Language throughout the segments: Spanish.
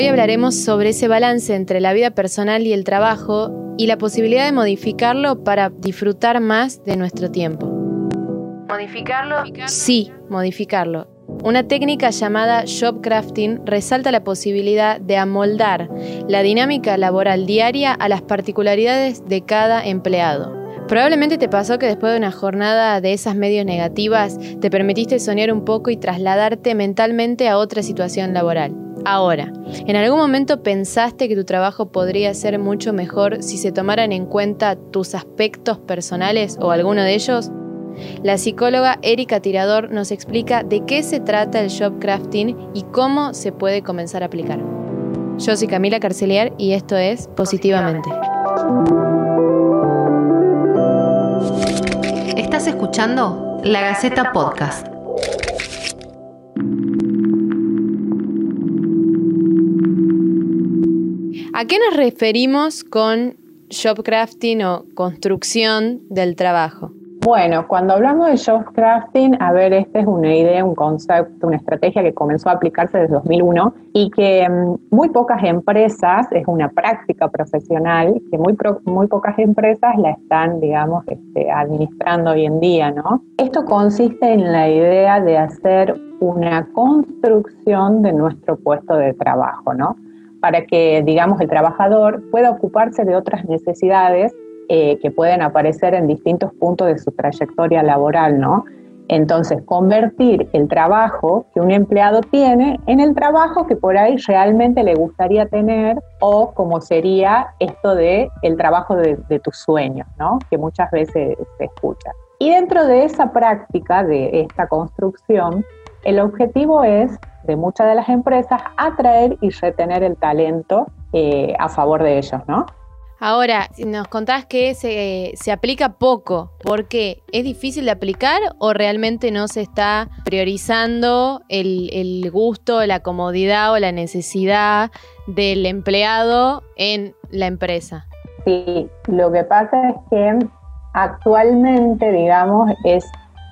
Hoy hablaremos sobre ese balance entre la vida personal y el trabajo y la posibilidad de modificarlo para disfrutar más de nuestro tiempo. ¿Modificarlo? Sí, modificarlo. Una técnica llamada job crafting resalta la posibilidad de amoldar la dinámica laboral diaria a las particularidades de cada empleado. Probablemente te pasó que después de una jornada de esas medios negativas te permitiste soñar un poco y trasladarte mentalmente a otra situación laboral. Ahora, ¿en algún momento pensaste que tu trabajo podría ser mucho mejor si se tomaran en cuenta tus aspectos personales o alguno de ellos? La psicóloga Erika Tirador nos explica de qué se trata el job crafting y cómo se puede comenzar a aplicar. Yo soy Camila Carceliar y esto es Positivamente. Estás escuchando La Gaceta Podcast. ¿A qué nos referimos con job crafting o construcción del trabajo? Bueno, cuando hablamos de job crafting, a ver, esta es una idea, un concepto, una estrategia que comenzó a aplicarse desde 2001 y que mm, muy pocas empresas, es una práctica profesional, que muy, muy pocas empresas la están, digamos, este, administrando hoy en día, ¿no? Esto consiste en la idea de hacer una construcción de nuestro puesto de trabajo, ¿no? Para que, digamos, el trabajador pueda ocuparse de otras necesidades eh, que pueden aparecer en distintos puntos de su trayectoria laboral, ¿no? Entonces, convertir el trabajo que un empleado tiene en el trabajo que por ahí realmente le gustaría tener o como sería esto de el trabajo de, de tus sueños, ¿no? Que muchas veces se escucha. Y dentro de esa práctica, de esta construcción, el objetivo es, de muchas de las empresas, atraer y retener el talento eh, a favor de ellos, ¿no? Ahora, nos contás que se, aplica poco, ¿por qué? ¿Es difícil de aplicar o realmente no se está priorizando el, gusto, la comodidad o la necesidad del empleado en la empresa? Sí, lo que pasa es que actualmente, digamos, es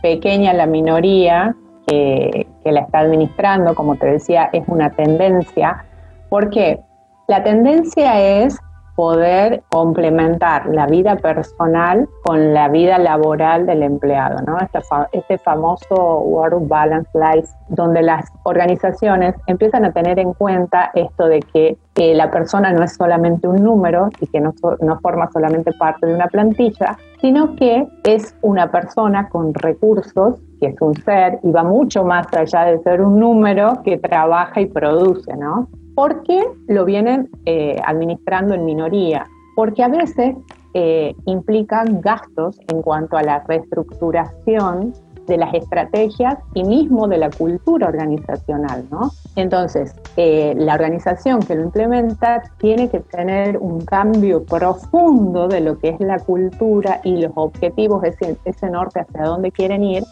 pequeña la minoría que, la está administrando, como te decía, es una tendencia. ¿Por qué? La tendencia es poder complementar la vida personal con la vida laboral del empleado, ¿no? Este, este famoso Work Balance Life, donde las organizaciones empiezan a tener en cuenta esto de que la persona no es solamente un número y que no, no forma solamente parte de una plantilla, sino que es una persona con recursos que es un ser y va mucho más allá de ser un número que trabaja y produce, ¿no? ¿Por qué lo vienen eh, administrando en minoría? Porque a veces eh, implican gastos en cuanto a la reestructuración de las estrategias y mismo de la cultura organizacional, ¿no? Entonces, eh, la organización que lo implementa tiene que tener un cambio profundo de lo que es la cultura y los objetivos, ese, ese norte hacia dónde quieren ir,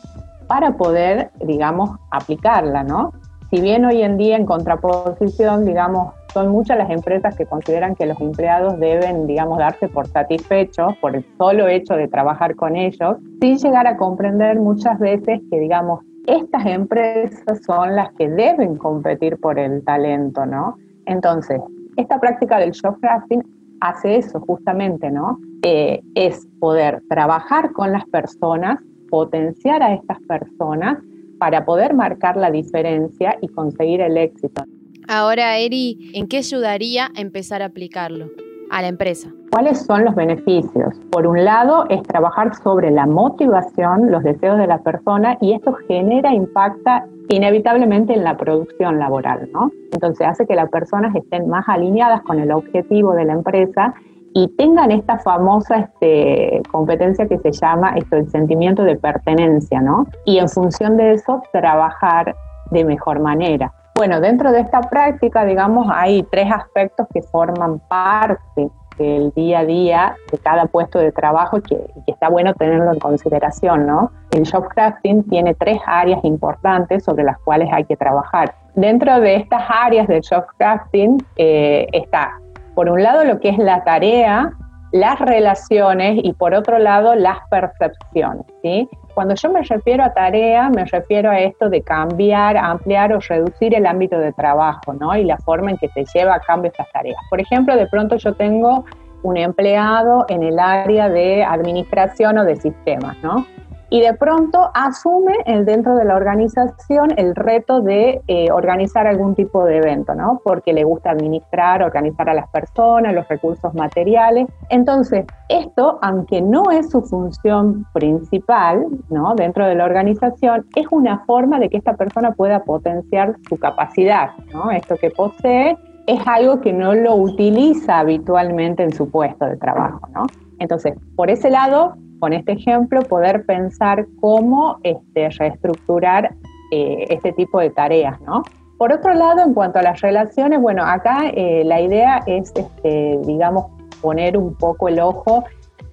para poder, digamos, aplicarla, ¿no? Si bien hoy en día en contraposición, digamos, son muchas las empresas que consideran que los empleados deben, digamos, darse por satisfechos por el solo hecho de trabajar con ellos, sin llegar a comprender muchas veces que, digamos, estas empresas son las que deben competir por el talento, ¿no? Entonces, esta práctica del job crafting hace eso justamente, ¿no? Eh, es poder trabajar con las personas, potenciar a estas personas para poder marcar la diferencia y conseguir el éxito. Ahora, Eri, ¿en qué ayudaría a empezar a aplicarlo a la empresa? ¿Cuáles son los beneficios? Por un lado, es trabajar sobre la motivación, los deseos de la persona y esto genera, impacta inevitablemente en la producción laboral, ¿no? Entonces hace que las personas estén más alineadas con el objetivo de la empresa y tengan esta famosa este, competencia que se llama esto, el sentimiento de pertenencia, ¿no? Y en función de eso, trabajar de mejor manera. Bueno, dentro de esta práctica, digamos, hay tres aspectos que forman parte del día a día de cada puesto de trabajo y que, está bueno tenerlo en consideración, ¿no? El job crafting tiene tres áreas importantes sobre las cuales hay que trabajar. Dentro de estas áreas del job crafting eh, está por un lado lo que es la tarea, las relaciones y por otro lado las percepciones. ¿sí? Cuando yo me refiero a tarea, me refiero a esto de cambiar, ampliar o reducir el ámbito de trabajo, ¿no? Y la forma en que se lleva a cambio estas tareas. Por ejemplo, de pronto yo tengo un empleado en el área de administración o de sistemas, ¿no? Y de pronto asume el, dentro de la organización el reto de eh, organizar algún tipo de evento, ¿no? Porque le gusta administrar, organizar a las personas, los recursos materiales. Entonces, esto, aunque no es su función principal, ¿no? Dentro de la organización, es una forma de que esta persona pueda potenciar su capacidad, ¿no? Esto que posee es algo que no lo utiliza habitualmente en su puesto de trabajo, ¿no? Entonces, por ese lado, con este ejemplo, poder pensar cómo este, reestructurar eh, este tipo de tareas, ¿no? Por otro lado, en cuanto a las relaciones, bueno, acá eh, la idea es, este, digamos, poner un poco el ojo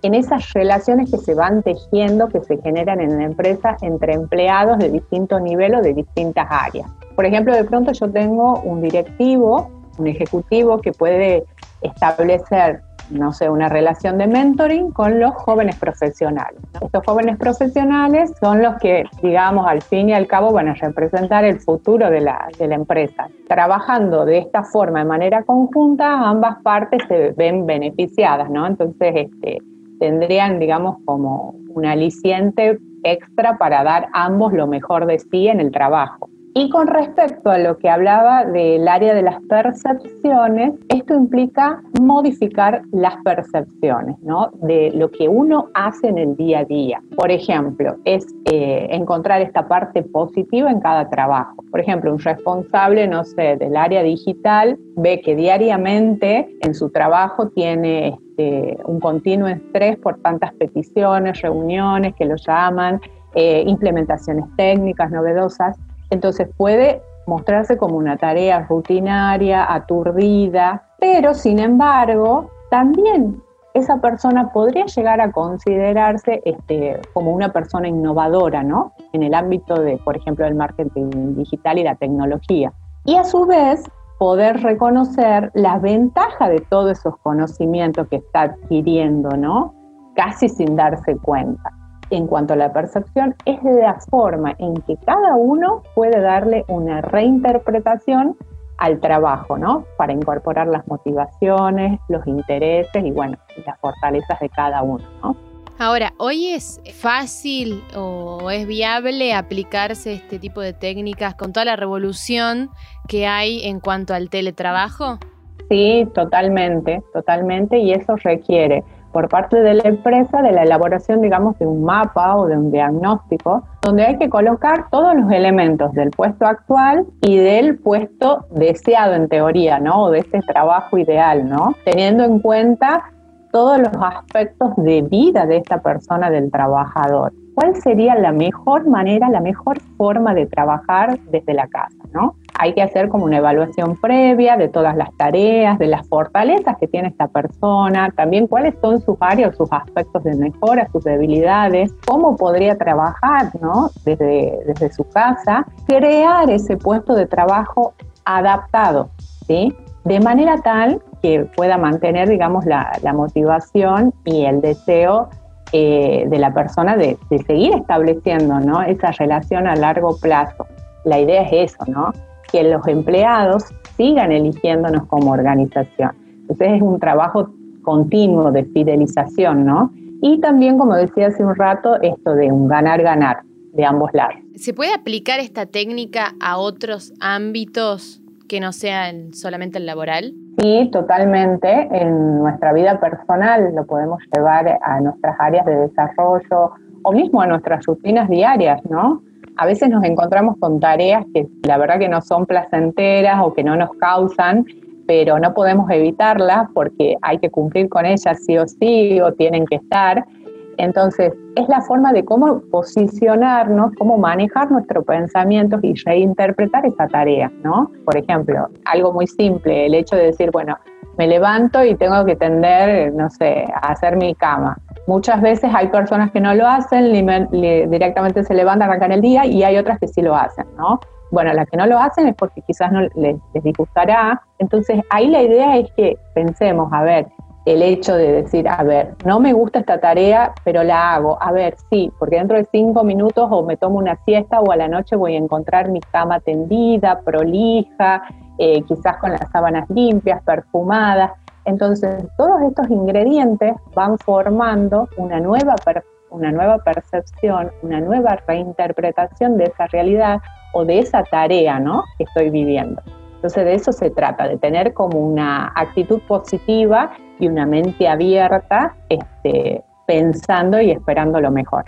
en esas relaciones que se van tejiendo, que se generan en la empresa entre empleados de distintos niveles, de distintas áreas. Por ejemplo, de pronto yo tengo un directivo, un ejecutivo que puede establecer no sé, una relación de mentoring con los jóvenes profesionales. Estos jóvenes profesionales son los que, digamos, al fin y al cabo van a representar el futuro de la, de la empresa. Trabajando de esta forma, de manera conjunta, ambas partes se ven beneficiadas, ¿no? Entonces, este, tendrían, digamos, como un aliciente extra para dar ambos lo mejor de sí en el trabajo. Y con respecto a lo que hablaba del área de las percepciones, esto implica modificar las percepciones, ¿no? De lo que uno hace en el día a día. Por ejemplo, es eh, encontrar esta parte positiva en cada trabajo. Por ejemplo, un responsable, no sé, del área digital ve que diariamente en su trabajo tiene este, un continuo estrés por tantas peticiones, reuniones que lo llaman, eh, implementaciones técnicas novedosas entonces puede mostrarse como una tarea rutinaria, aturdida, pero sin embargo, también esa persona podría llegar a considerarse este, como una persona innovadora, ¿no? En el ámbito de, por ejemplo, del marketing digital y la tecnología. Y a su vez, poder reconocer la ventaja de todos esos conocimientos que está adquiriendo, ¿no? Casi sin darse cuenta en cuanto a la percepción es la forma en que cada uno puede darle una reinterpretación al trabajo, ¿no? Para incorporar las motivaciones, los intereses y, bueno, las fortalezas de cada uno, ¿no? Ahora, ¿hoy es fácil o es viable aplicarse este tipo de técnicas con toda la revolución que hay en cuanto al teletrabajo? Sí, totalmente, totalmente, y eso requiere por parte de la empresa de la elaboración, digamos, de un mapa o de un diagnóstico, donde hay que colocar todos los elementos del puesto actual y del puesto deseado en teoría, ¿no? O de este trabajo ideal, ¿no? Teniendo en cuenta todos los aspectos de vida de esta persona, del trabajador. ¿Cuál sería la mejor manera, la mejor forma de trabajar desde la casa, ¿no? hay que hacer como una evaluación previa de todas las tareas, de las fortalezas que tiene esta persona, también cuáles son sus áreas, sus aspectos de mejora, sus debilidades, cómo podría trabajar ¿no? desde, desde su casa, crear ese puesto de trabajo adaptado, ¿sí? de manera tal que pueda mantener, digamos, la, motivación y el deseo eh, de la persona de, seguir estableciendo esa relación a largo plazo. La idea es eso, ¿no? que los empleados sigan eligiéndonos como organización. Entonces es un trabajo continuo de fidelización. Y también, como decía hace un rato, esto de un ganar-ganar de ambos lados. ¿Se puede aplicar esta técnica a otros ámbitos que no sean solamente el laboral? Sí, totalmente. En nuestra vida personal lo podemos llevar a nuestras áreas de desarrollo o mismo a nuestras rutinas diarias, ¿no? a veces nos encontramos con tareas que la verdad que no son placenteras o que no nos causan, pero no podemos evitarlas porque hay que cumplir con ellas sí o sí o tienen que estar. Entonces, es la forma de cómo posicionarnos, cómo manejar nuestro pensamiento y reinterpretar esa tarea, ¿no? Por ejemplo, algo muy simple, el hecho de decir, bueno, me levanto y tengo que tender, no sé, a hacer mi cama. Muchas veces hay personas que no lo hacen, directamente se levantan, arrancan el día y hay otras que sí lo hacen, ¿no? Bueno, las que no lo hacen es porque quizás no les, disgustará. Entonces, ahí la idea es que pensemos, a ver, el hecho de decir, a ver, no me gusta esta tarea, pero la hago. A ver, sí, porque dentro de cinco minutos o me tomo una siesta o a la noche voy a encontrar mi cama tendida, prolija, eh, quizás con las sábanas limpias, perfumadas. Entonces, todos estos ingredientes van formando una nueva, una nueva percepción, una nueva reinterpretación de esa realidad o de esa tarea ¿no? que estoy viviendo. Entonces de eso se trata, de tener como una actitud positiva y una mente abierta, este, pensando y esperando lo mejor.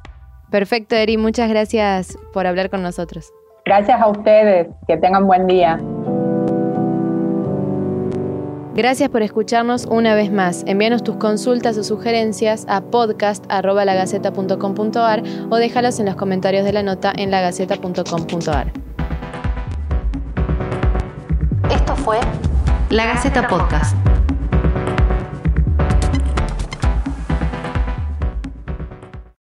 Perfecto, Eri, muchas gracias por hablar con nosotros. Gracias a ustedes, que tengan buen día. Gracias por escucharnos una vez más. Envíanos tus consultas o sugerencias a podcast.lagaceta.com.ar o déjalas en los comentarios de la nota en lagaceta.com.ar. Esto fue La Gaceta Podcast.